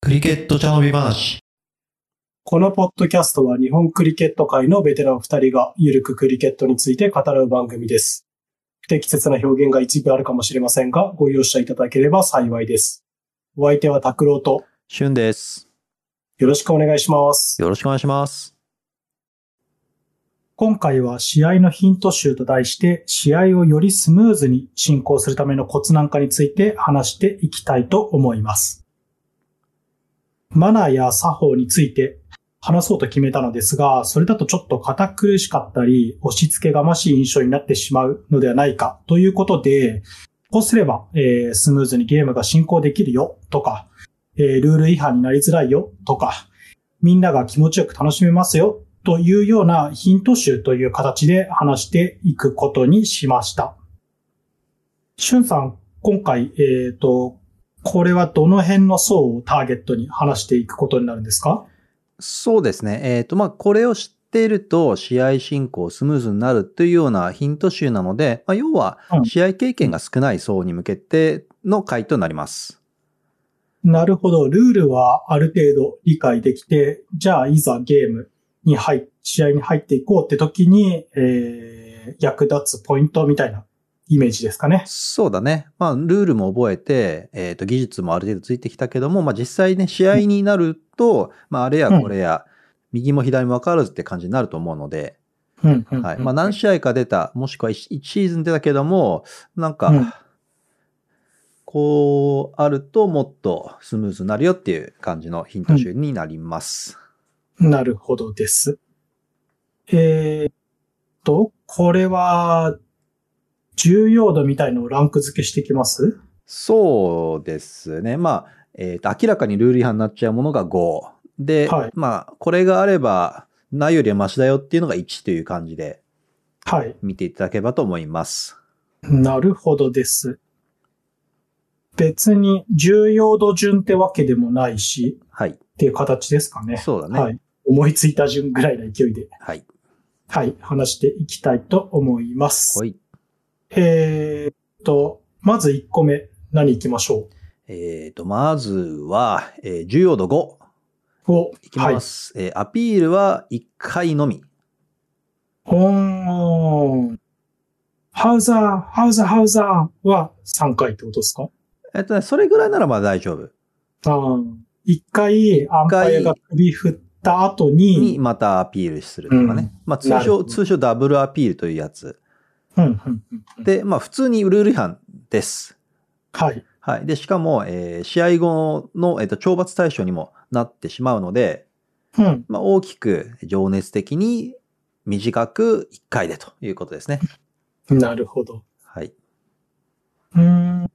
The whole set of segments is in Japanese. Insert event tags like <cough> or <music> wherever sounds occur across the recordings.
クリケット茶飲み話。このポッドキャストは日本クリケット界のベテラン二人がゆるくクリケットについて語らう番組です。不適切な表現が一部あるかもしれませんが、ご容赦いただければ幸いです。お相手は拓郎としゅんです。よろしくお願いします。よろしくお願いします。今回は試合のヒント集と題して、試合をよりスムーズに進行するためのコツなんかについて話していきたいと思います。マナーや作法について話そうと決めたのですが、それだとちょっと堅苦しかったり、押し付けがましい印象になってしまうのではないかということで、こうすれば、えースムーズにゲームが進行できるよとか、えールール違反になりづらいよとか、みんなが気持ちよく楽しめますよというようなヒント集という形で話していくことにしました。しゅんさん、今回、えっ、と、これはどの辺の層をターゲットに話していくことになるんですか？そうですね。えっ、と、まあ、これを知っていると、試合進行スムーズになるというようなヒント集なので、まあ、要はう、ん試合経験が少ない層に向けての回となります。なるほど。ルールはある程度理解できて、じゃあいざゲームに入っ、試合に入っていこうって時に、えー、役立つポイントみたいなイメージですかね。そうだね。まあ、ルールも覚えて、えっ、と、技術もある程度ついてきたけども、まあ、実際ね、試合になると、まあ、あれやこれや、右も左も分からずって感じになると思うので、うんうんうんはい。まあ、何試合か出た、もしくは 1, シーズン出たけども、なんか、うんこうあるともっとスムーズになるよっていう感じのヒント集になります。なるほどです。えーっと、これは、重要度みたいのをランク付けしていきます？そうですね。まあ、えっ、と、明らかにルール違反になっちゃうものが5。で、はいまあ、これがあれば、ないよりはマシだよっていうのが1という感じではい。見ていただければと思います。なるほどです。別に重要度順ってわけでもないし、はい。っていう形ですかね。そうだね。はい。思いついた順ぐらいの勢いで、はい。はい、話していきたいと思います。はい。えーっと、まず1個目、何行きましょえっ、と、まずは、えー重要度5。うお、いきます。えーアピールは1回のみ。はい。ほーん。ハウザー、ハウザー、ハウザーは3回ってことですか？えっとね、それぐらいならまあ大丈夫。あー一回、アンパイアが首振った後にに、またアピールするとかね。まあ通称、通称ダブルアピールというやつ。うんうんうんうんで、まあ普通にルール違反です。はい。はい。で、しかも、えー試合後の、えっと懲罰対象にもなってしまうので、うん。まあ大きく情熱的に短く1回でということですね。なるほど。はい。うーん。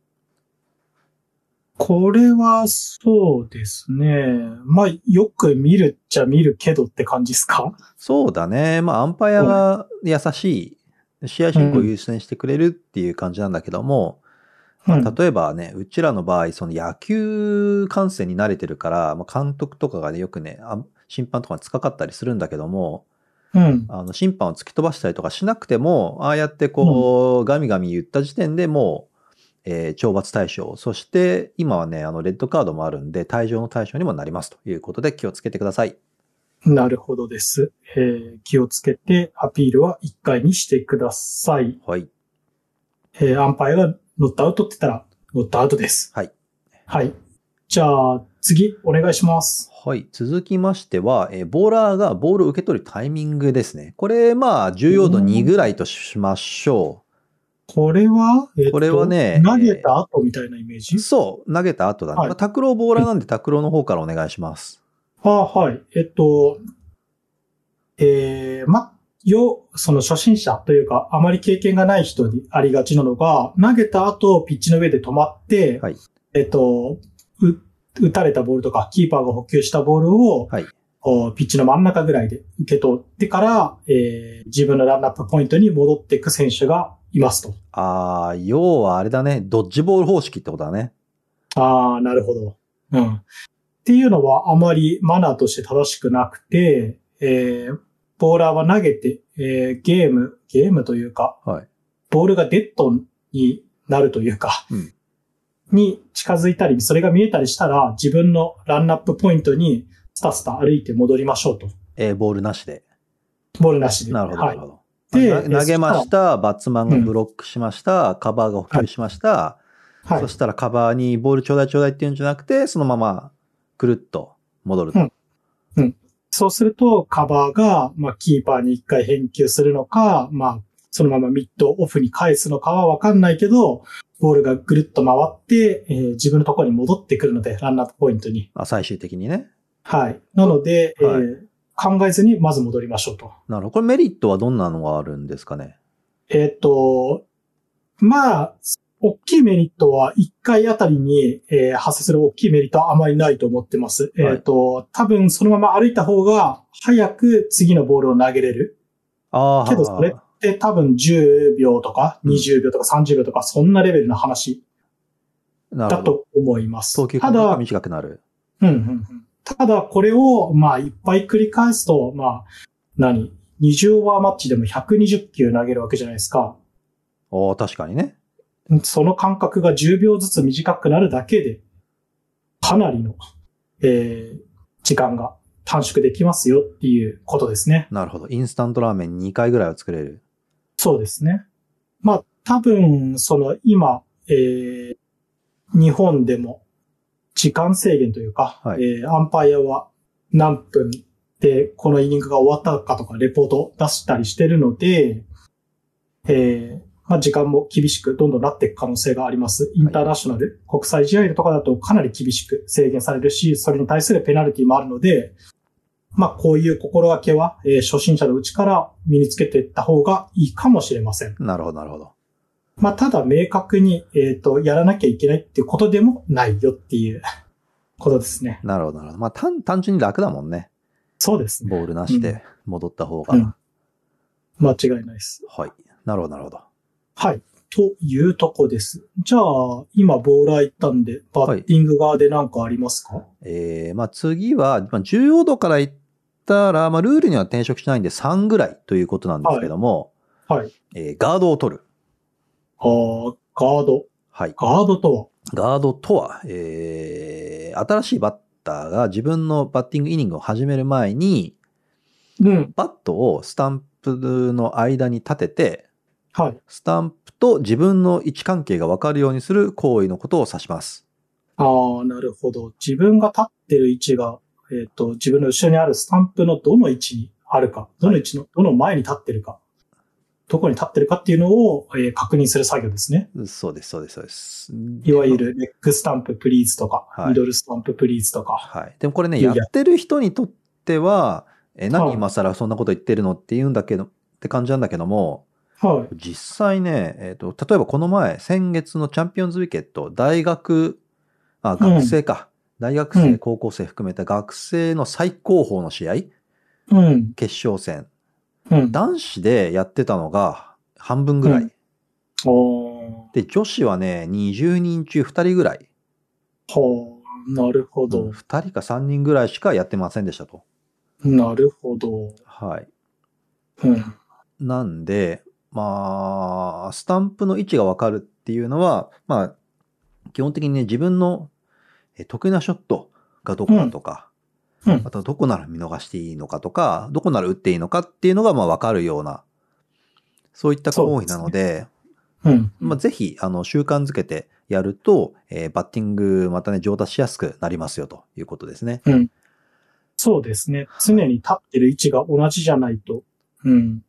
これはそうですね。まあ、よく見るっちゃ見るけどって感じですか？そうだね。まあアンパイアが優しい、試合進行を優先してくれるっていう感じなんだけども、うん。例えばね、うちらの場合、その野球観戦に慣れてるから、まあ、監督とかがね、よくね、あ審判とかに使かったりするんだけども、うん。あの審判を突き飛ばしたりとかしなくても、ああやってこう、ガミガミ言った時点でもう、えー懲罰対象、そして今はね、あの、レッドカードもあるんで、退場の対象にもなりますということで気をつけてください。なるほどです。えー気をつけてアピールは1回にしてください。はい。えーアンパイアがノットアウトって言ったら、ノットアウトです。はい。はい。じゃあ、次、お願いします。はい。続きましては、えーボーラーがボールを受け取るタイミングですね。これ、まあ、重要度2ぐらいとしましょこれは、えっとこれはね投げた後みたいなイメージ？う。そう、投げた後だね。はいまあ、拓郎ボーラーなんで拓郎の方からお願いします。あはい。えっと、えー、ま、よ、その初心者というか、あまり経験がない人にありがちなのが、投げた後、ピッチの上で止まって、はいえっと、う打たれたボールとか、キーパーが補給したボールを、はいピッチの真ん中ぐらいで受け取ってから、えー自分のランナップポイントに戻っていく選手がいますと。ああ、要はあれだね。ドッジボール方式ってことだね。ああ、なるほど。うん。っていうのはあまりマナーとして正しくなくて、えー、ボーラーは投げて、えーゲーム、ゲームというか、はい。ボールがデッドになるというか、うんに近づいたり、それが見えたりしたら、自分のランナップポイントにスタスタ歩いて戻りましょうと。えーボールなしで。ボールなしで。なるほど、なはいるほ。ど。でな投げました、バッツマンがブロックしました、カバーが補給しました、はいそ。したらカバーにボールちょうだいちょうだいっていうんじゃなくて、そのままくるっと戻ると。うんそうすると、カバーが、まあ、キーパーに一回返球するのか、まあ、そのままミッドオフに返すのかはわかんないけど、ボールがぐるっと回って、えー自分のところに戻ってくるので、ランナップポイントに。あ最終的にね。はい。なので、えーはい考えずにまず戻りましょうと。なるほど。これメリットはどんなのがあるんですかね？えっ、と、まあ、大きいメリットは1回あたりに、えー発生する大きいメリットはあまりないと思ってます。はいえっ、と、多分そのまま歩いた方が早く次のボールを投げれる。ああ、けどそれって多分10秒とかうん20秒とか30秒とかそんなレベルの話。だと思います。投球ただ、短くなる。うんうんうんただこれをまあいっぱい繰り返すと、まあ何 ?20 オーバーマッチでも120球投げるわけじゃないですか。おー確かにね。その間隔が10秒ずつ短くなるだけで、かなりの、えー時間が短縮できますよっていうことですね。なるほど。インスタントラーメン2回ぐらいは作れる。そうですね。まあ、多分、その今、えー日本でも時間制限というか、はいえーアンパイアは何分でこのイニングが終わったかとかレポートを出したりしてるので、えーまあ、時間も厳しくどんどんなっていく可能性があります。インターナショナル、国際試合とかだとかなり厳しく制限されるし、それに対するペナルティもあるので、まあ、こういう心がけは、えー初心者のうちから身につけていった方がいいかもしれません。なるほど、なるほど。まあ、ただ明確に、えっ、と、やらなきゃいけないっていうことでもないよっていう <laughs> ことですね。なるほど、なるほど。まあ単単純に楽だもんね。そうですね。ボールなしで戻った方が。うん間違いないです。はい。なるほど、なるほど。はい。というとこです。じゃあ、今、ボーラー行ったんで、バッティング側で何かありますか、えー、まあ次は、まあ、重要度から言ったら、まあルールには転職しないんで3ぐらいということなんですけども、はい。えーガードを取る。ガード。はい。ガードとは？ガードとは、えー、新しいバッターが自分のバッティングイニングを始める前に、うん。バットをスタンプの間に立てて、はい。スタンプと自分の位置関係が分かるようにする行為のことを指します。ああ、なるほど。自分が立ってる位置が、えっ、と、自分の後ろにあるスタンプのどの位置にあるか、どの位置の、どの前に立ってるか、どこに立ってるかっていうのを、えー確認する作業ですね。そうです、そうです、そうです。いわゆる leg stump please とか、はい middle stump please とか。はい。でもこれね、いややってる人にとっては、え、何はい今更そんなこと言ってるのって言うんだけど、って感じなんだけども、はい。実際ね、えっ、と、例えばこの前、先月のチャンピオンズウィケット、大学、あ、学生か。大学生、うん高校生含めた学生の最高峰の試合、うん。決勝戦。うん。男子でやってたのが半分ぐらい。うんで、女子はね、20人中2人ぐらい。はあ、なるほうんど。2人か3人ぐらいしかやってませんでしたと。なるほど。はい。うん。なんで、まあ、スタンプの位置がわかるっていうのは、まあ、基本的にね、自分のえ得意なショットがどこだとか、うん。あとはどこなら見逃していいのかとか、どこなら打っていいのかっていうのがまあわかるような、そういった行為なので、うん。まあ、ぜひ、あの、習慣づけてやると、えーバッティングまたね、上達しやすくなりますよということですね。うん。そうですね。常に立ってる位置が同じじゃないと、うん。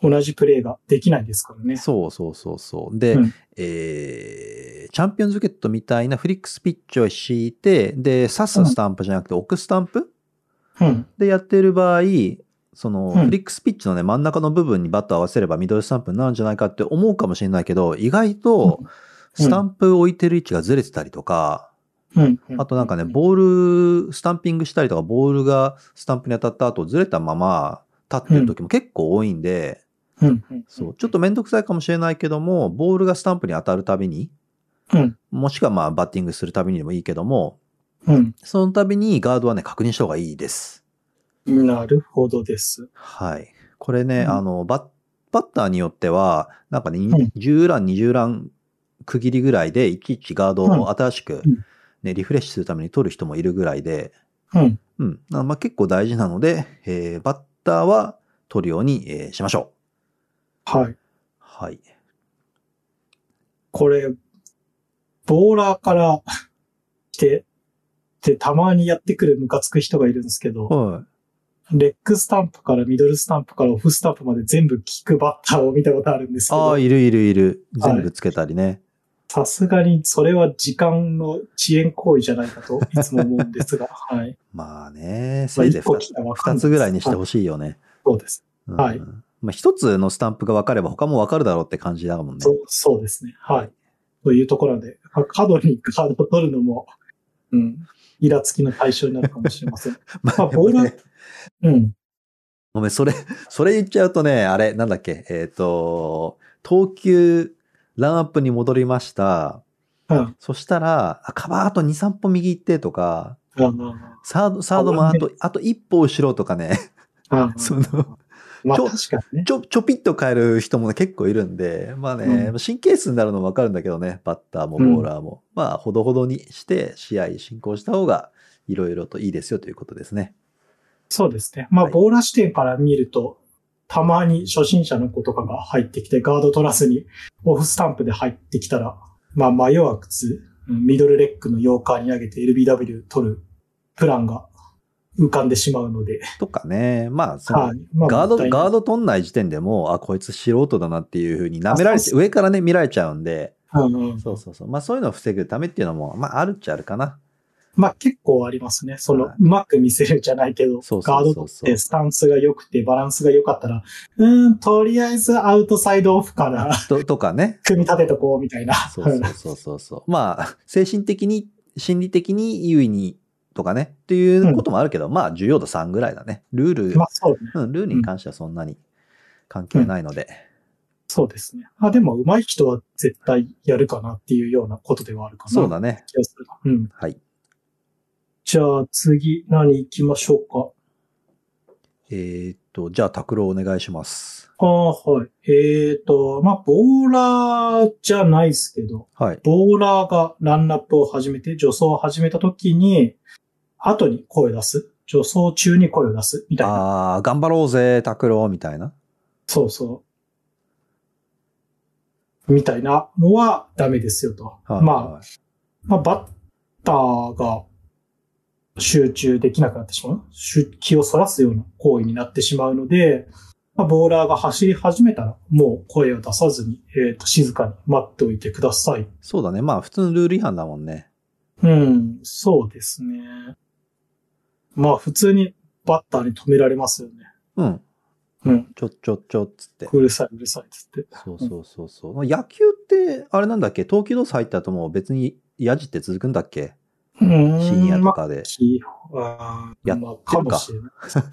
同じプレーができないですからね。そうそうそうそう。で、うんえーチャンピオンズウィケットみたいな Flicx ピッチを敷いて、で、刺すスタンプじゃなくて置くスタンプうん。でやってる場合、その、うん Flicx ピッチのね、真ん中の部分にバットを合わせればミドルスタンプになるんじゃないかって思うかもしれないけど、意外と、スタンプ置いてる位置がずれてたりとか、うん。あとなんかね、ボール、スタンピングしたりとか、ボールがスタンプに当たった後ずれたまま立ってる時も結構多いんで、うん。うん。そう、ちょっとめんどくさいかもしれないけども、ボールがスタンプに当たるたびに、うん。もしくはまあバッティングするたびにでもいいけども、うん。その度にガードはね、確認した方がいいです。なるほどです。はい。これね、うんあの、バッ、バッターによっては、なんかね、ん10ラン、20ラン区切りぐらいで、いちいちガードを新しくうん、ね、リフレッシュするために取る人もいるぐらいで、うん。うん。なまあ、結構大事なので、えーバッターは取るように、えーしましょう。はい。はい。これ、ボーラーから来て、で、たまにやってくるムカつく人がいるんですけど、はレッグスタンプからミドルスタンプからオフスタンプまで全部効くバッターを見たことあるんですけああ、ど、いるいるいる。はい全部つけたりね。さすがにそれは時間の遅延行為じゃないかといつも思うんですが、<laughs> はい。まあね、まあせいぜい一個来たらわかんない2つぐらいにしてほしいよね。そうです。うんはいまあ、一つのスタンプが分かれば他も分かるだろうって感じだもんね。そう、そうですね。はい。というところで、まあ角にカードを取るのも、うん、イラつきの対象になるかもしれません。ま <laughs> まあボールねうん。ごめん、それ、それ言っちゃうとね、あれ、なんだっけ、えっ、と、投球、ランアップに戻りました。うん。そしたら、あカバーあと2、3歩右行ってとか、うん。サード、サードもあと、あと一歩後ろとかね、うん。<laughs> その、まあちょ確かにね。ちょ、ちょぴっと変える人も結構いるんで、まあね、う神経質になるのもわかるんだけどね、バッターもボーラーも。まあ、ほどほどにして試合進行した方が、いろいろといいですよということですね。そうですね。まあ、はいボーラー視点から見ると、たまに初心者の子とかが入ってきて、ガード取らずに、オフスタンプで入ってきたら、まあ、迷わず、うんミドルレッグのヨーカーに上げて LBW 取るプランが浮かんでしまうので、とかね、まあ、そのはい。まあガード、ガード取んない時点でもう、あ、こいつ素人だなっていうふうに舐められて、上からね、見られちゃうんで、うんうんそうそうそう。まあそういうのを防ぐためっていうのも、まああるっちゃあるかな。まあ結構ありますね。その、はいうまく見せるじゃないけど、そうそうガードそうそう取ってスタンスが良くてバランスが良かったら、うーん、とりあえずアウトサイドオフからととかね。<laughs> 組み立てとこうみたいな。そうそうそうそう。まあ、精神的に、心理的に優位にとかね、っていうこともあるけど、まあ重要度3ぐらいだね。ルール、まあそうね。うん、ルールに関してはそんなに関係ないので。そうですね。あ、でも上手い人は絶対やるかなっていうようなことではあるかな。そうだね。気がするな。うん。はい。じゃあ次何行きましょうか？えーっと、じゃあ、拓郎お願いします。ああ、はい。えーと、まあ、ボーラーじゃないですけど、はい。ボーラーがランナップを始めて、助走を始めた時に、後に声を出す。助走中に声を出す。みたいな。ああ、頑張ろうぜ、拓郎、みたいな。そうそう。みたいなのはダメですよと。はいまあ、まあ、バッターが集中できなくなってしまう。集気をそらすような行為になってしまうので、まあ、ボーラーが走り始めたら、もう声を出さずに、えっ、と、静かに待っておいてください。そうだね。まあ、普通のルール違反だもんね。うん、そうですね。まあ、普通にバッターに止められますよね。うん。うん。ちょちょちょっつって。うるさい、うるさいっつって。そうそうそうそう。野球って、あれなんだっけ？投球動作入った後も別にヤジって続くんだっけ？うん。深夜とまあかで。きあーやってるか。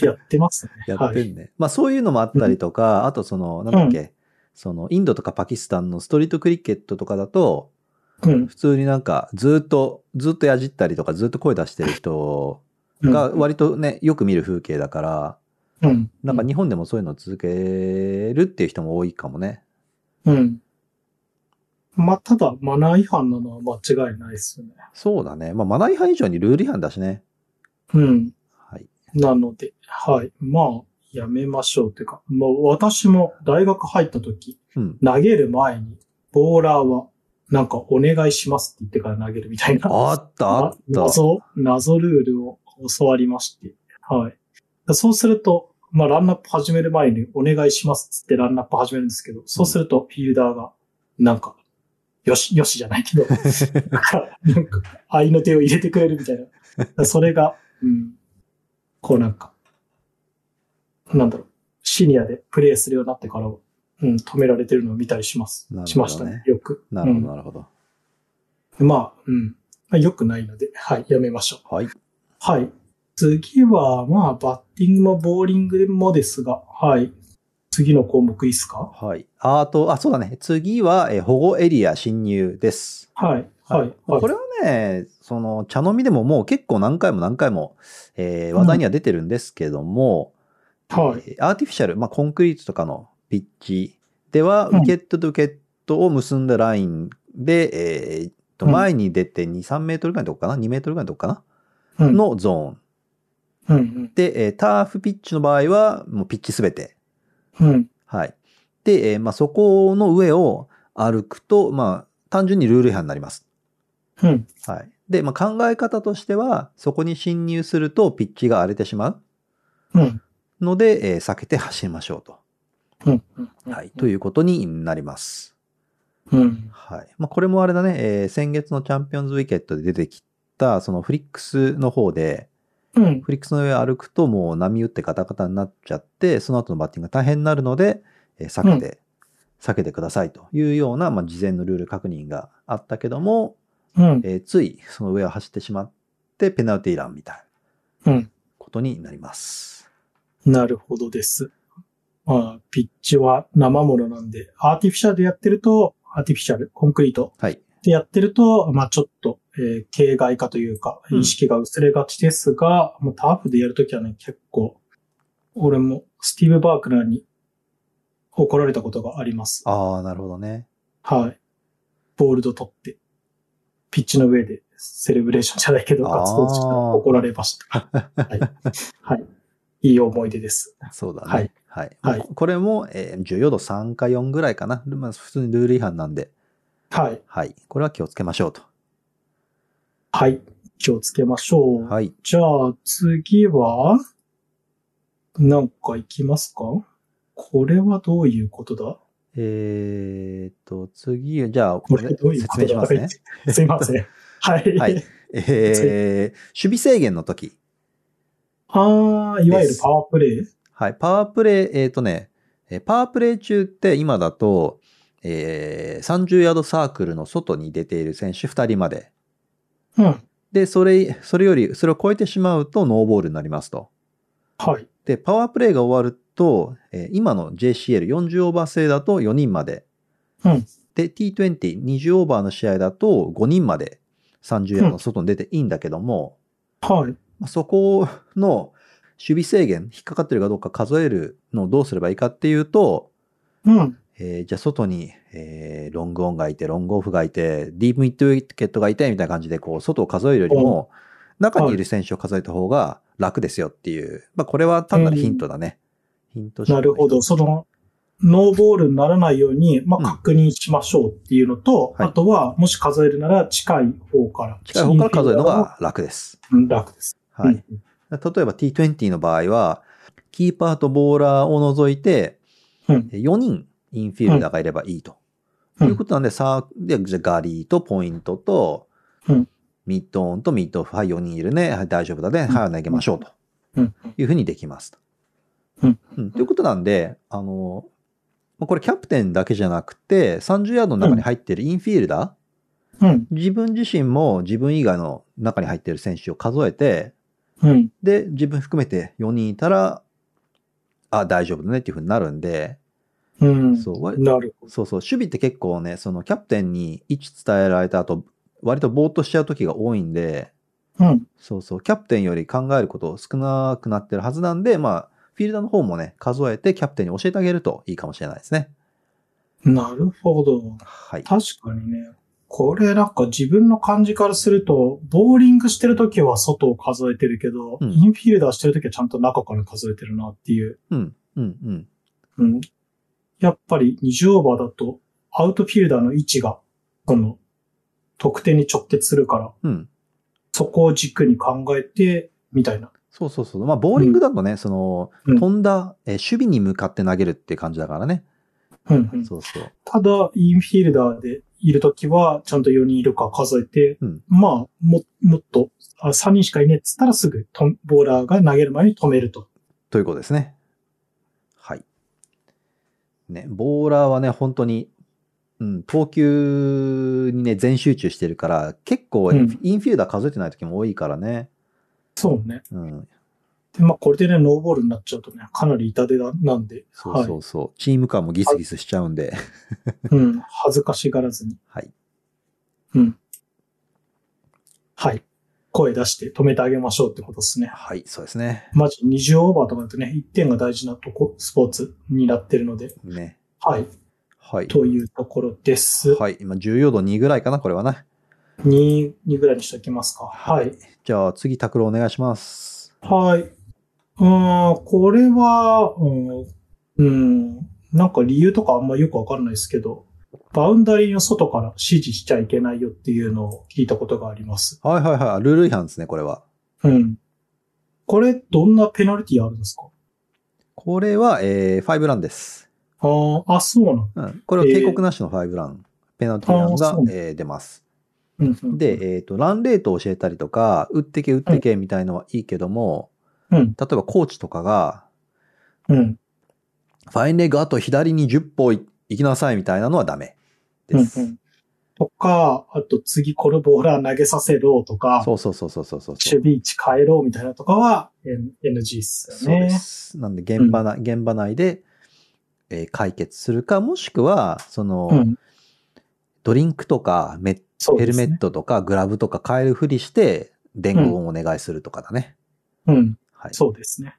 やってますね。<laughs> やってはい。んね。まあそういうのもあったりとか、あとその、なんだっけ、その、インドとかパキスタンのストリートクリケットとかだと、うん。普通になんかずっと、ずっとやじったりとかずっと声出してる人が割とね、よく見る風景だから、うん。なんか日本でもそういうのを続けるっていう人も多いかもね。うん。まあ、ただ、マナー違反なのは間違いないですよね。そうだね。まあマナー違反以上にルール違反だしね。うん。はい。なので、はい。まあ、やめましょうっていうか、まあ、私も大学入った時、うん。投げる前に、ボーラーは、なんかお願いしますって言ってから投げるみたいな。あったあった。謎、謎ルールを教わりまして。はい。そうすると、まあ、ランナップ始める前にお願いしますっつってランナップ始めるんですけど、そうするとフィールダーが、なんか、よし、よしじゃないけど、<laughs> なんか、愛の手を入れてくれるみたいな。それが、うん、こうなんか、なんだろう、シニアでプレイするようになってから、うん、止められてるのを見たりします。ねしましたね、よく。なるほど、うんなるほど。まあ、うん。まあ、良くないので、はい、やめましょう。はい。はい。次は、まあ、バッティングもボーリングもですが、はい。次の項目いいですか？はい。ああと、あ、そうだね。次は、えー保護エリア侵入です。はい。はい。はい。これはね、その、茶飲みでももう結構何回も何回も、えー話題には出てるんですけども、はい。えーアーティフィシャル、まあ、コンクリートとかのピッチでは、うんウィケットとウィケットを結んだラインで、えーっと、うん前に出て2、3メートルぐらいのとこかな ?2 メートルぐらいのとこかな、うん。のゾーン。で、えーターフピッチの場合は、もうピッチすべて。うん。はい。で、えーまあ、そこの上を歩くと、まあ、単純にルール違反になります。うん。はい。で、まあ、考え方としては、そこに侵入するとピッチが荒れてしまううん。ので、えー避けて走りましょうと。うん。うん。はい。ということになります。うん。はい。まあ、これもあれだね、えー先月のチャンピオンズウィケットで出てきた、そのフリックスの方で、うん。フリックスの上を歩くともう波打ってガタガタになっちゃって、その後のバッティングが大変になるので、えー避けて、避けてくださいというような、まあ、事前のルール確認があったけども、うん。えーついその上を走ってしまって、ペナルティーランみたいなうん。ことになります。なるほどです。まあ、ピッチは生ものなんで、アーティフィシャルでやってると、アーティフィシャル、コンクリートはい。でやってると、まあちょっと、えー形骸化というか、うん意識が薄れがちですが、もうターフでやるときはね、結構、俺もスティーブ・バークナーに怒られたことがあります。ああ、なるほどね。はい。ボールド取って、ピッチの上でセレブレーションじゃないけど、あーガッツポーズして怒られました。はい。<laughs> はい。いい思い出です。そうだね。はい。はい。はいここれも、えー、重要度3か4ぐらいかな。まあ、普通にルール違反なんで、はい。はい。これは気をつけましょうと。はい。気をつけましょう。はい。じゃあ、次は、なんか行きますか？これはどういうことだ？えーっと、次、じゃあ、これどういう説ことだ？明しますね。すいません。<laughs> はい。はい。えー、<laughs> 守備制限の時。ああ、いわゆるパワープレイ？はい。パワープレイ、えーっとね、えーパワープレイ中って今だと、えー、30ヤードサークルの外に出ている選手2人まで。うん。で、それ、それより、それを超えてしまうとノーボールになりますと。はい。で、パワープレイが終わると、えー今の JCL40 オーバー制だと4人まで。うん。で、T20、20オーバーの試合だと5人まで30ヤードの外に出ていいんだけども、はい。まあそこの守備制限、引っかかってるかどうか数えるのをどうすればいいかっていうと、うん。えーじゃあ外に、えーロングオンがいて、ロングオフがいて、ディープミッドウィケットがいて、みたいな感じで、こう、外を数えるよりも、中にいる選手を数えた方が楽ですよっていう。まあ、これは単なるヒントだね。ヒントなるほど。その、ノーボールにならないように、まうんあ、確認しましょうっていうのと、はいあとは、もし数えるなら近い方から。近い方から数えるのが楽です。うん楽です。はい。うん。例えば T20 の場合は、キーパーとボーラーを除いて、うん4人インフィールダーがいればいいと。うんいうことなんで、さあ、で、じゃあガリーとポイントと、うんミッドオンとミッドオフ、はい、4人いるね。はい、大丈夫だね。はい、投げましょうとうん。いうふうにできますと。うんうんということなんで、あの、まあこれキャプテンだけじゃなくて、30ヤードの中に入っているインフィールダー、うん。自分自身も自分以外の中に入っている選手を数えて、うん。で、自分含めて4人いたら、あ、大丈夫だねっていうふうになるんで、うん。そうわなるほど。そうそう、守備って結構ね、そのキャプテンに位置伝えられた後、割とぼーっとしちゃう時が多いんで、うん。そうそう、キャプテンより考えること少なくなってるはずなんで、まあ、フィールダーの方もね、数えてキャプテンに教えてあげるといいかもしれないですね。なるほど。はい。確かにね。これなんか自分の感じからすると、ボーリングしてるときは外を数えてるけど、うんインフィールダーしてるときはちゃんと中から数えてるなっていう。うん、うん、うん。うん。やっぱり20オーバーだと、アウトフィールダーの位置が、その、得点に直結するから、うん。そこを軸に考えて、みたいな。そうそうそう。まあ、ボーリングだとね、その、うん飛んだ、えー守備に向かって投げるって感じだからね。うんうん、そうそう。ただ、インフィールダーでいるときは、ちゃんと4人いるか数えて、うんまあ、も、もっと、あ3人しかいねえっつったらすぐと、ボーラーが投げる前に止めると。ということですね。はい。ね、ボーラーはね、本当に、うん、投球にね、全集中してるから、結構、うんインフィールダー数えてない時も多いからね。そうね。うん。で、まあ、これでね、ノーボールになっちゃうとね、かなり痛手だなんで、そうそうそう。チーム感もギスギスしちゃうんで。はい。うん、恥ずかしがらずに。はい。うん。はい。声出して止めてあげましょうってことですね。はい、そうですね。マジ20オーバーとかだとね、1点が大事なとこ、スポーツになってるので。ね。はい。はい。というところです。はい。今、重要度2ぐらいかな、これはね。2、2ぐらいにしておきますか。はい。じゃあ、次、拓郎お願いします。はい。うーん、これは、うん、うん、なんか理由とかあんまよくわかんないですけど、バウンダリーの外から指示しちゃいけないよっていうのを聞いたことがあります。はいはいはい。ルール違反ですね、これは。うん。これ、どんなペナルティあるんですか？これは、えー、5ランです。あーあ、そうなの。うん。これは警告なしの5ラン。ペナルティランがえー出ます。うんうん、で、えっ、と、ランレートを教えたりとか、打ってけ打ってけみたいのはいいけども、うん、例えばコーチとかが、うん、ファインレッグあと左に10歩い行きなさいみたいなのはダメです。うんうん。とか、あと次このボーラー投げさせろとか、そうそうそうそうそうそう。守備位置変えろみたいなとかは NG っすそうでよね。す。なんで現場な、現場内で、えー解決するか、もしくは、その、うん。ドリンクとかメッヘル。メットとかグラブとか変えるふりして、伝言をお願いするとかだね。うん。はい。そうですね。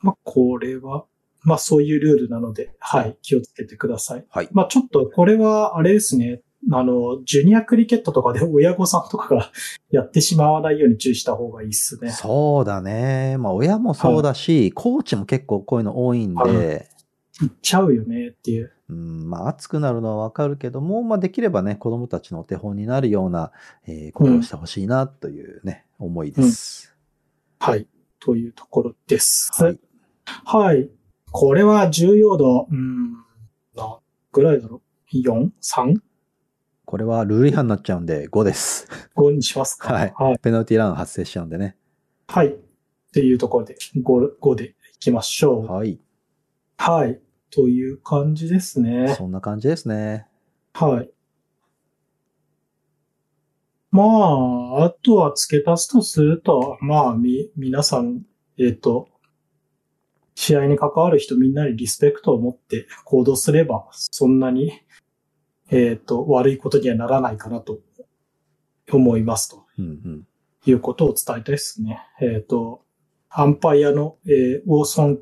まあ、これは、まあ、そういうルールなので、はい、気をつけてください。はい。まあ、ちょっと、これは、あれですね。あの、ジュニアクリケットとかで親御さんとかが <laughs> やってしまわないように注意した方がいいっすね。そうだね。まあ、親もそうだし、コーチも結構こういうの多いんはで、いっちゃうよねっていう。うん、まあ、熱くなるのはわかるけども、まあ、できればね、子供たちのお手本になるような、えーことをしてほしいな、というね、思いです。はい。というところです。はい。はい。これは重要度、うん、何ぐらいだろう ?4?3?5 これはルール違反になっちゃうんで、5です。にしますかはいはい。ペナルティーラン発生しちゃうんでね。はい。っていうところで、5, 5でいきましょう。はい。はい。という感じですね。そんな感じですね。はい。まあ、あとは付け足すとすると、まあ、み、皆さん、えっ、と、試合に関わる人みんなにリスペクトを持って行動すれば、そんなに、えっ、と、悪いことにはならないかなと思いますとうんうん。いうことを伝えたいですね。えっ、と、アンパイアの、えー、を尊、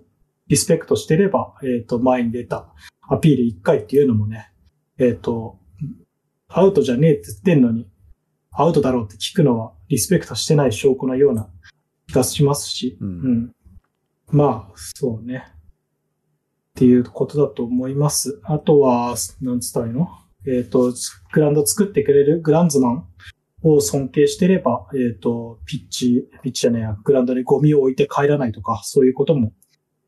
リスペクトしてれば、えっ、と、前に出たアピール1回っていうのもね、えっ、と、アウトじゃねえって言ってんのに、アウトだろうって聞くのはリスペクトしてない証拠のような気がしますし、うんまあ、そうね。っていうことだと思います。あとは、なんつったらいいの？えっ、と、グラウンド作ってくれるグランズマンを尊敬してれば、えっ、と、ピッチ、ピッチじゃねえや、グラウンドにゴミを置いて帰らないとか、そういうことも、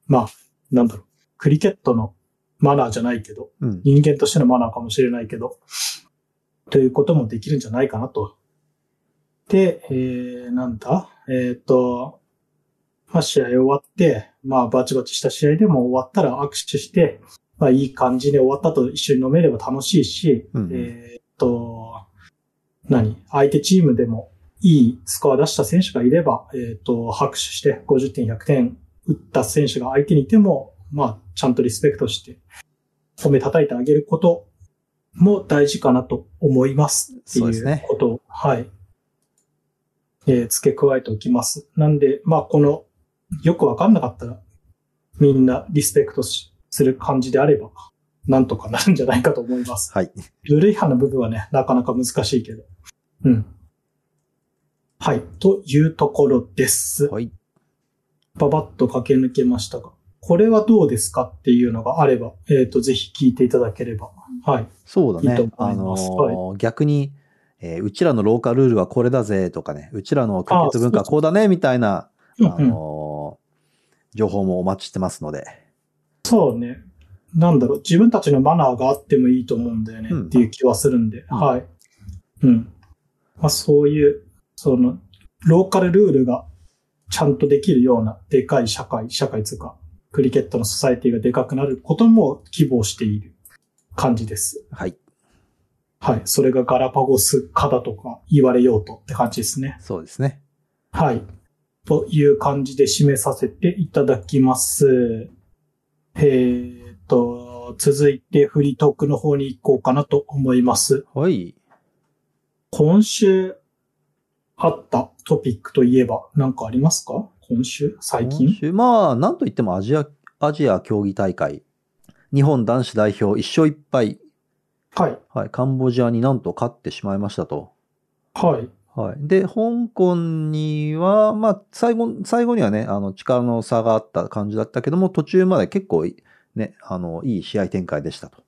まあ、なんだろう、クリケットのマナーじゃないけど、うん。人間としてのマナーかもしれないけど、ということもできるんじゃないかなと。で、えー、なんだ？えっ、と、まあ、試合終わって、まあ、バチバチした試合でも終わったら握手して、まあ、いい感じで終わったと一緒に飲めれば楽しいし、うんえっ、と、何？相手チームでもいいスコア出した選手がいれば、えっ、と、拍手して50点、100点打った選手が相手にいても、まあ、ちゃんとリスペクトして、褒め叩いてあげることも大事かなと思いますっていうことを、はい。えー付け加えておきます。なんで、まあ、この、よくわかんなかったら、みんなリスペクトしする感じであれば、なんとかなるんじゃないかと思います。はい。ルール違反の部分はね、なかなか難しいけど。うん。はい。というところです。はい。ばばっと駆け抜けましたが、これはどうですかっていうのがあれば、えっ、と、ぜひ聞いていただければ。はい。そうだね。いいと思あのいますー逆に、えーうちらのローカルルールはこれだぜとかね、うちらのクリケット文化はこうだねみたいな、あうんうん、のー情報もお待ちしてますので。そうね。なんだろう、自分たちのマナーがあってもいいと思うんだよね、うんっていう気はするんで、うんはい。うん。まあそういう、その、ローカルルールがちゃんとできるようなでかい社会、社会つうか、クリケットのソサエティがでかくなることも希望している感じです。はい。はい。それがガラパゴス化だとか言われようとって感じですね。そうですね。はい。という感じで締めさせていただきます。えーっと、続いてフリートークの方に行こうかなと思います。はい。今週あったトピックといえば何かありますか？今週？最今近週？まあ、なんといってもアジア、アジア競技大会日本男子代表1勝1敗。はい。はい。カンボジアになんと勝ってしまいましたと。はい。はい。で、香港には、まあ、最後、最後にはね、あの、力の差があった感じだったけども、途中まで結構い、ね、あの、いい試合展開でしたと。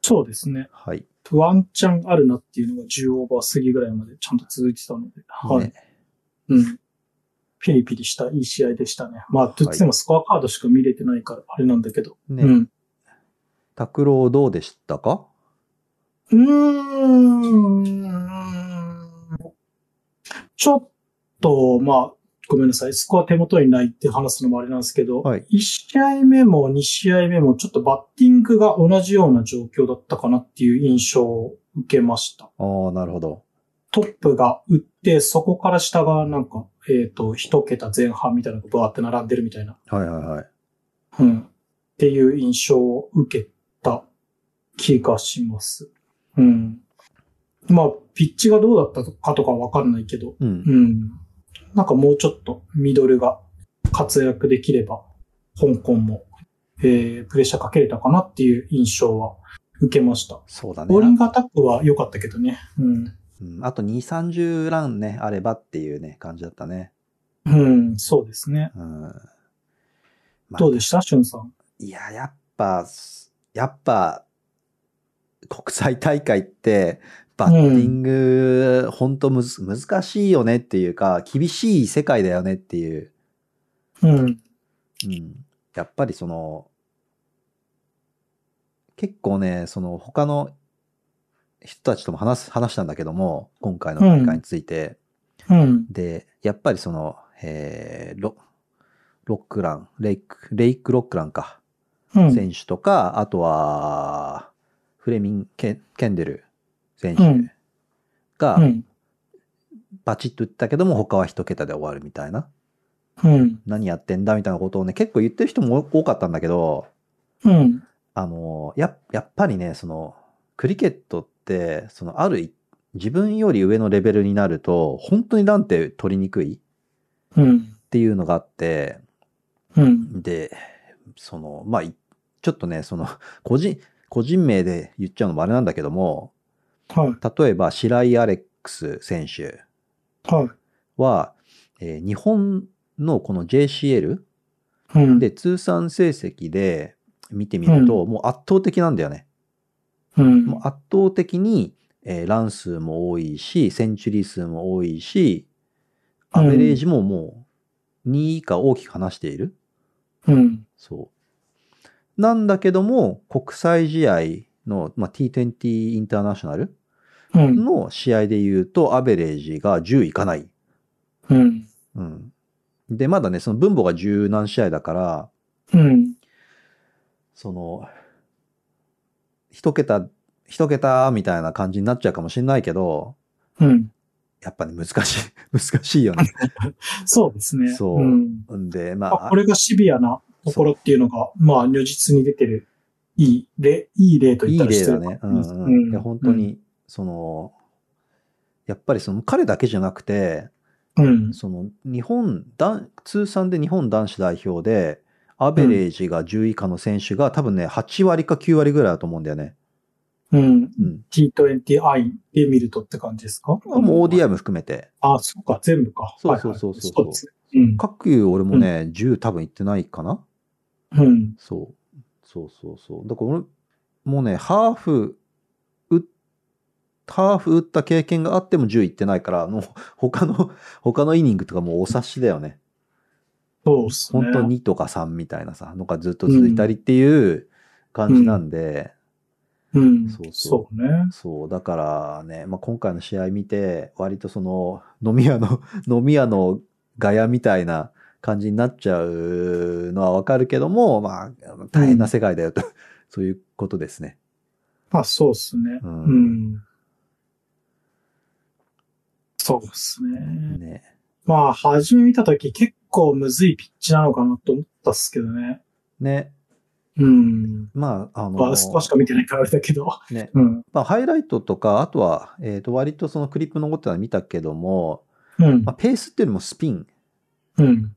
そうですね。はい。ワンチャンあるなっていうのが10オーバー過ぎぐらいまでちゃんと続いてたので。はい。ねうん。ピリピリしたいい試合でしたね。まあ、どっちでもスコアカードしか見れてないから、あれなんだけど。ねうん。拓郎どうでしたか？うーん。ちょっと、まあ、ごめんなさい。スコア手元にないって話すのもあれなんですけど、はい1試合目も2試合目もちょっとバッティングが同じような状況だったかなっていう印象を受けました。ああ、なるほど。トップが打って、そこから下がなんか、えっ、と、一桁前半みたいなのがバーって並んでるみたいな、はいはいはい。うん。っていう印象を受けた気がします。うん。まあ、ピッチがどうだったかとかわかんないけど、うん。うん。なんかもうちょっとミドルが活躍できれば、香港も、えー、プレッシャーかけれたかなっていう印象は受けました。そうだね。ボーリングアタックは良かったけどね。うん。うん、あと2、30ランね、あればっていうね、感じだったね。うん、そうですね。うん。まあどうでした？しゅんさん。いや、やっぱ、やっぱ、国際大会って、バッティング、ほんとむず難しいよねっていうか、厳しい世界だよねっていう。うん。うん。やっぱりその、結構ね、その他の人たちとも話す、話したんだけども、今回の大会について。うん。で、やっぱりその、えーロ、ロックラン、レイク、レイク・ロックランか。うん。選手とか、あとは、フレミン・ケンケンデル選うん手がう、ん。バチッと打ったけども、他は一桁で終わるみたいな。うん。何やってんだみたいなことをね、結構言ってる人も多かったんだけど、うん。あの、や、やっぱりね、その、クリケットって、その、あるい、自分より上のレベルになると、本当にランって取りにくいっうん。ていうのがあって、うん。で、その、まあ、いちょっとね、その、個人、個人名で言っちゃうのもあれなんだけども、はい。例えば、白井アレックス選手はい。は、えー日本のこの JCL うん。で通算成績で見てみると、もう圧倒的なんだよね。うん。もう圧倒的に、えーラン数も多いし、センチュリー数も多いし、アベレージももう2位以下大きく離している。うん。そう。なんだけども、国際試合の、まあ、T20 インターナショナルうん。の試合で言うと、アベレージが10いかない。うん。うん。で、まだね、その分母が十何試合だから、うん。その、一桁、一桁みたいな感じになっちゃうかもしれないけど、うん。やっぱね、難しい、<laughs> 難しいよね。<laughs> そうですね。そううん。んで、まあ、あこ、れがシビアなところっていうのが、まあ、如実に出てる、いい例、いい例といったら失礼例だね。うんうん。いや、本当。に、その、やっぱりその彼だけじゃなくて、うん。その日本男、通算で日本男子代表で、アベレージが10以下の選手が多分ね、8割か9割ぐらいだと思うんだよね。うん。うん。T20i で見るとって感じですか？もう ODI も含めて。あ、そっか、全部か。そうそうそうそうはいはいそう。各俺もね、10多分いってないかなうん。そう。そうそうそう。だから俺、もうね、ハーフ、ハーフ打った経験があっても10いってないから、もう他の、他のイニングとかもうお察しだよね。そうですね。本当2とか3みたいなさ、のがずっと続いたりっていう感じなんで、うん。そうそうそうね。そう、だからね、まあ、今回の試合見て、割とその、飲み屋の、<laughs> 飲み屋のガヤみたいな感じになっちゃうのはわかるけども、まあ、大変な世界だよと、そういうことですね。まあ、そうですね。ううんん。そうですね。ね。まあ、初め見たとき結構むずいピッチなのかなと思ったっすけどね。ね。うん。まあ、あの、まあ、少しか見てないからあれだけど。ね。うん。まあ、ハイライトとか、あとは、えっ、と、割とそのクリップ残ってたの見たけども、うんまあ、。ペースっていうよりもスピンっうん。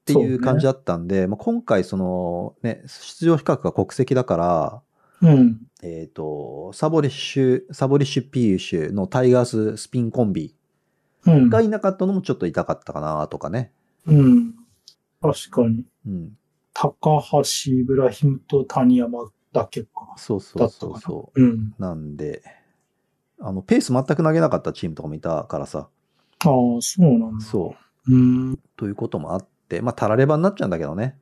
っていう感じだったんで、まあ、今回そのね、出場資格が国籍だから、うん。えっ、と、サボリッシュ、サボリッシュ・ピーシュのタイガーススピンコンビうん。がいなかったのもちょっと痛かったかなとかね。うん。確かに。うん。高橋、イブラヒムと谷山だけか。そうそうそうそう。うん。なんで、あの、ペース全く投げなかったチームとかもいたからさ、ああ、そうなんだ。そう。うん。ということもあって、まあ、たらればになっちゃうんだけどね。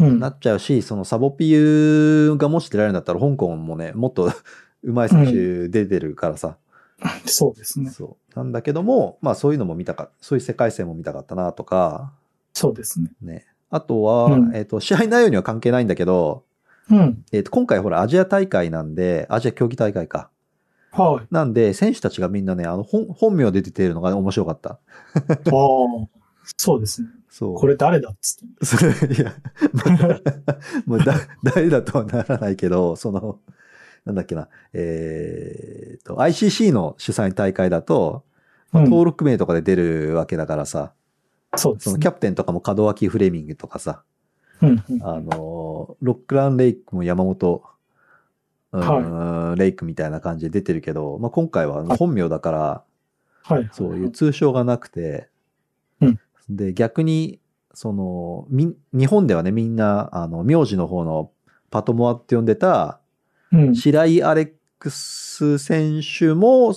うん。なっちゃうし、そのサボピューがもし出られるんだったら、香港もね、もっと <laughs> うまい選手出てるからさ、そうですね。そう。なんだけども、まあそういうのも見たかそういう世界線も見たかったなとか、そうですね。ね。あとは、うんえっ、と、試合内容には関係ないんだけど、うん。えっ、と、今回ほら、アジア大会なんで、アジア競技大会か。はい。なんで、選手たちがみんなね、あの、本、本名で出てるのが面白かった。<laughs> ああ、そうですね。そう。これ誰だっつって。それ、いや、まあもうだ、<laughs> 誰だとはならないけど、その、なんだっけな、えーと、ICC の主催大会だと、まあうん登録名とかで出るわけだからさ、そうですね。そのキャプテンとかも門脇フレミングとかさ、うんうんあの、ロックランレイクも山本、うんレイクみたいな感じで出てるけど、まあ、今回ははい本名だから、はい。そういう通称がなくて、うんで、逆に、その、み、日本ではね、みんな、あの、名字の方のパトモアって呼んでた、うん。白井アレックス選手も、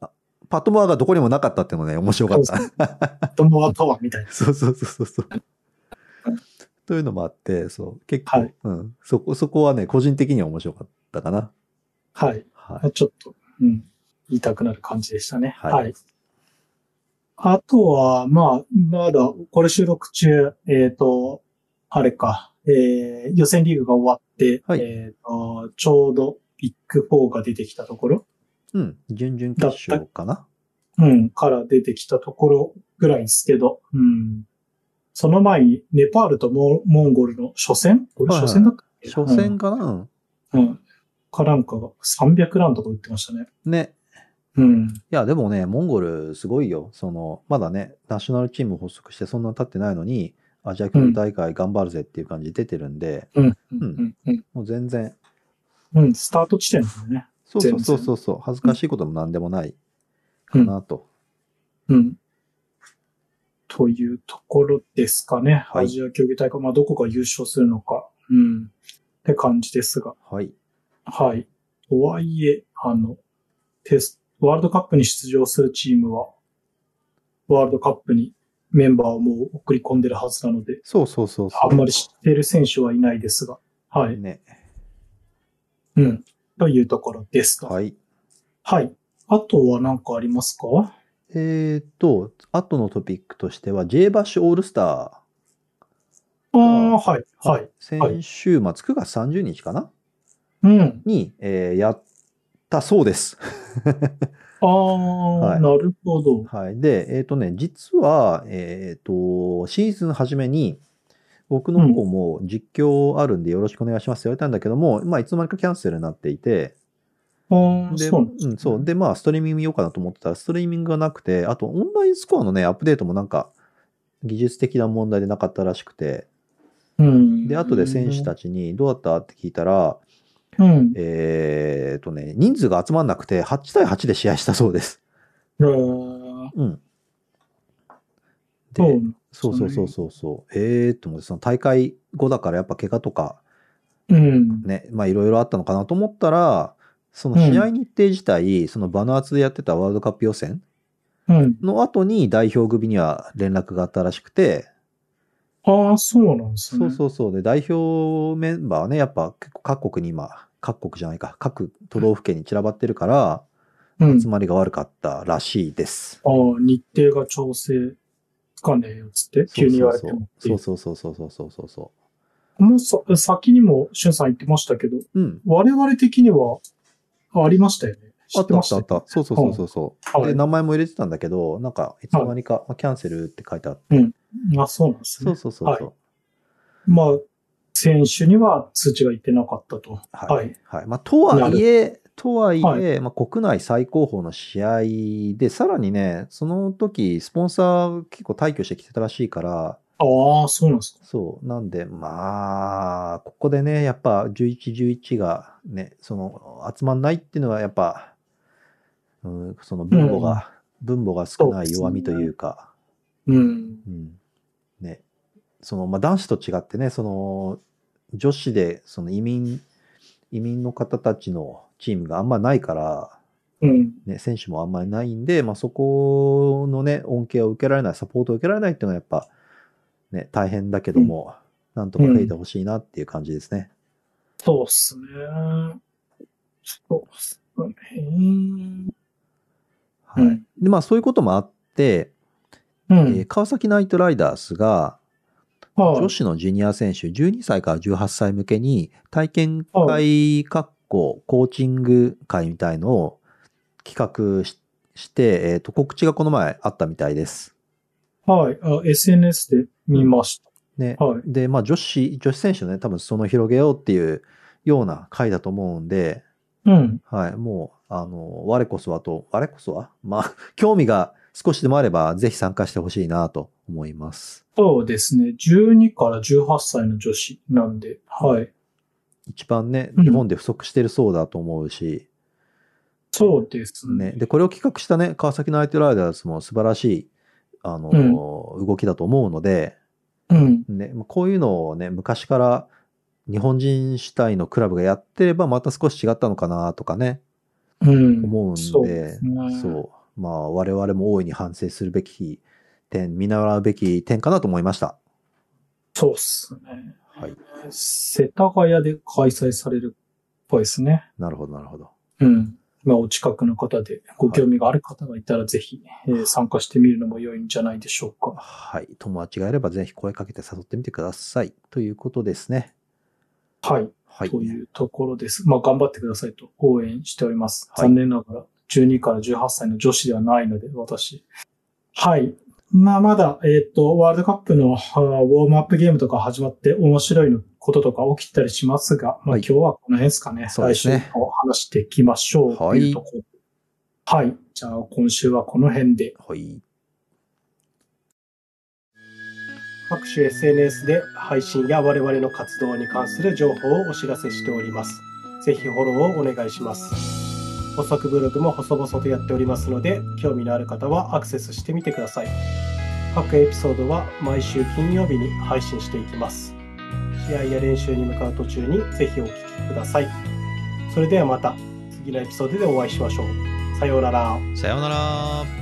あパトモアがどこにもなかったっていうのがね、面白かった。そ友はとはみたいな。<laughs> そうそうそうそうそう。というのもあって、そう、結構、はいうん、そこ、そこはね、個人的には面白かったかな。はい。はい。ちょっと、うん。言いたくなる感じでしたね。はいはい。あとは、まあ、まだ、これ収録中、えっ、と、あれか、えー予選リーグが終わって、はいえっ、と、ちょうどビッグ4が出てきたところ、うん、準々決勝かな。うん、から出てきたところぐらいですけど、うん。その前に、ネパールとモモンゴルの初戦？これはいはい初戦だったっけ？初戦かな、うんうん。うん。かなんかが300ランとか売ってましたね。ね。うん。いや、でもね、モンゴルすごいよ。その、まだね、ナショナルチーム発足してそんな経ってないのに、アジア競技大会頑張るぜっていう感じで出てるんで、うん。うん。うん。もう全然、うん。スタート地点だよね。そうそうそうそうそう、恥ずかしいこともなんでもないかなと。うん。というところですかね。はいアジア競技大会、まあ、どこが優勝するのか。うん。って感じですが。はい。はい。とはいえ、あの、テスト、ワールドカップに出場するチームは、ワールドカップにメンバーをもう送り込んでるはずなので、そうそうそう。あんまり知っている選手はいないですが。はい。ね。うん。というところですと。はい。はい。あとは何かありますか？えーと、後のトピックとしては、J バッシュオールスタああ、はい。ー。はい。先週末、9月30日かな？うん。に、えーやったそうです。ああ、いなるほど。はい。で、えっ、とね、実は、えっ、と、シーズン初めに、僕の方も実況あるんでよろしくお願いしますって言われたんだけども、まあ、いつの間にかキャンセルになっていて、あそううん、そう。で、まあ、ストリーミング見ようかなと思ってたら、ストリーミングがなくて、あと、オンラインスコアのね、アップデートもなんか、技術的な問題でなかったらしくて、うん。で、後で選手たちにどうだった？って聞いたら、うん。えっ、とね、人数が集まんなくて、8対8で試合したそうです。えーうん。で、そうそうそうそうそ。ええー、と思って、その大会後だからやっぱ怪我とかうん。ね、まあいろいろあったのかなと思ったら、その試合日程自体、そのバヌアツでやってたワールドカップ予選うん。の後に代表組には連絡があったらしくて、ああ、そうなんですね。そうそうそう。で、代表メンバーはね、やっぱ結構各国に今、各国じゃないか、各都道府県に散らばってるから、うん。集まりが悪かったらしいです。ああ、日程が調整つかねえよ、つって、急に言われても。そうそうそうそうそうそうそうそもうさ、先にも、しゅんさん言ってましたけど、う。うん。我々的には、ありましたよね。知あったあったあった。そうそうそうそうそう。はいで、名前も入れてたんだけど、なんか、いつの間にか、まあキャンセルって書いてあって。あ、そうなんですね。そうそうそうそう。まあ、選手には通知が行ってなかったと。はい。はいはい。まあ、とはいえ、とはいはえ、まあ、国内最高峰の試合で、さらにね、その時、スポンサー結構退去してきてたらしいから、ああ、そうなんですか。そう。なんで、まあ、ここでね、やっぱ11、11がね、その、集まんないっていうのはやっぱ、うん、その分母が、分母が少ない弱みというか、うん。うん。ね。その、まあ男子と違ってね、その、女子で、その移民、移民の方たちのチームがあんまないから、うん。ね、選手もあんまりないんで、まあそこのね、恩恵を受けられない、サポートを受けられないっていうのはやっぱ、ね、大変だけども、なんとか増えてほしいなっていう感じですね。そうっすね。そうっすね。はい。うんで、まあそういうこともあって、うん。えー川崎ナイトライダースが、はい女子のジュニア選手、12歳から18歳向けに体験会、かっこコーチング会みたいのを企画しして、えっ、と、告知がこの前あったみたいです。はい。あ SNS で見ましね。た。はい。で、まあ女子、女子選手のね、多分その広げようっていうような回だと思うんで、うん。はい、もう、あの、我こそはと、我こそは？まあ、<laughs> 興味が少しでもあれば、ぜひ参加してほしいなと思います。そうですね。12から18歳の女子なんで、はい。一番ね、うん日本で不足してるそうだと思うし、そうですね。ね。で、これを企画したね、川崎ナイトライダーズも素晴らしい、あの、動きだと思うので、うん。ね、まあこういうのをね、昔から日本人主体のクラブがやってれば、また少し違ったのかなとかね、うん。思うんで、そうね。そう。まあ、我々も大いに反省するべき点、見習うべき点かなと思いました。そうっすね。はい。世田谷で開催されるっぽいですね。なるほど、なるほど。うん。まあ、お近くの方でご興味がある方がいたら、ぜひ、えー参加してみるのも良いんじゃないでしょうか。はい。友達がいればぜひ声かけて誘ってみてください。ということですね。はい。はい。というところです。まあ、頑張ってくださいと応援しております。はい残念ながら、12から18歳の女子ではないので、私。はい。まあ、まだ、えっ、と、ワールドカップのウォームアップゲームとか始まって面白いのこととか起きたりしますが、まあ、はい今日はこの辺ですかね。そうですね来週を話していきましょうというところ。はい。じゃあ、今週はこの辺で。はい。各種 SNS で配信や我々の活動に関する情報をお知らせしております。ぜひフォローをお願いします。補足ブログも細々とやっておりますので、興味のある方はアクセスしてみてください。各エピソードは毎週金曜日に配信していきます。試合や練習に向かう途中にぜひお聴きください。それではまた次のエピソードでお会いしましょう。さようなら。さようなら。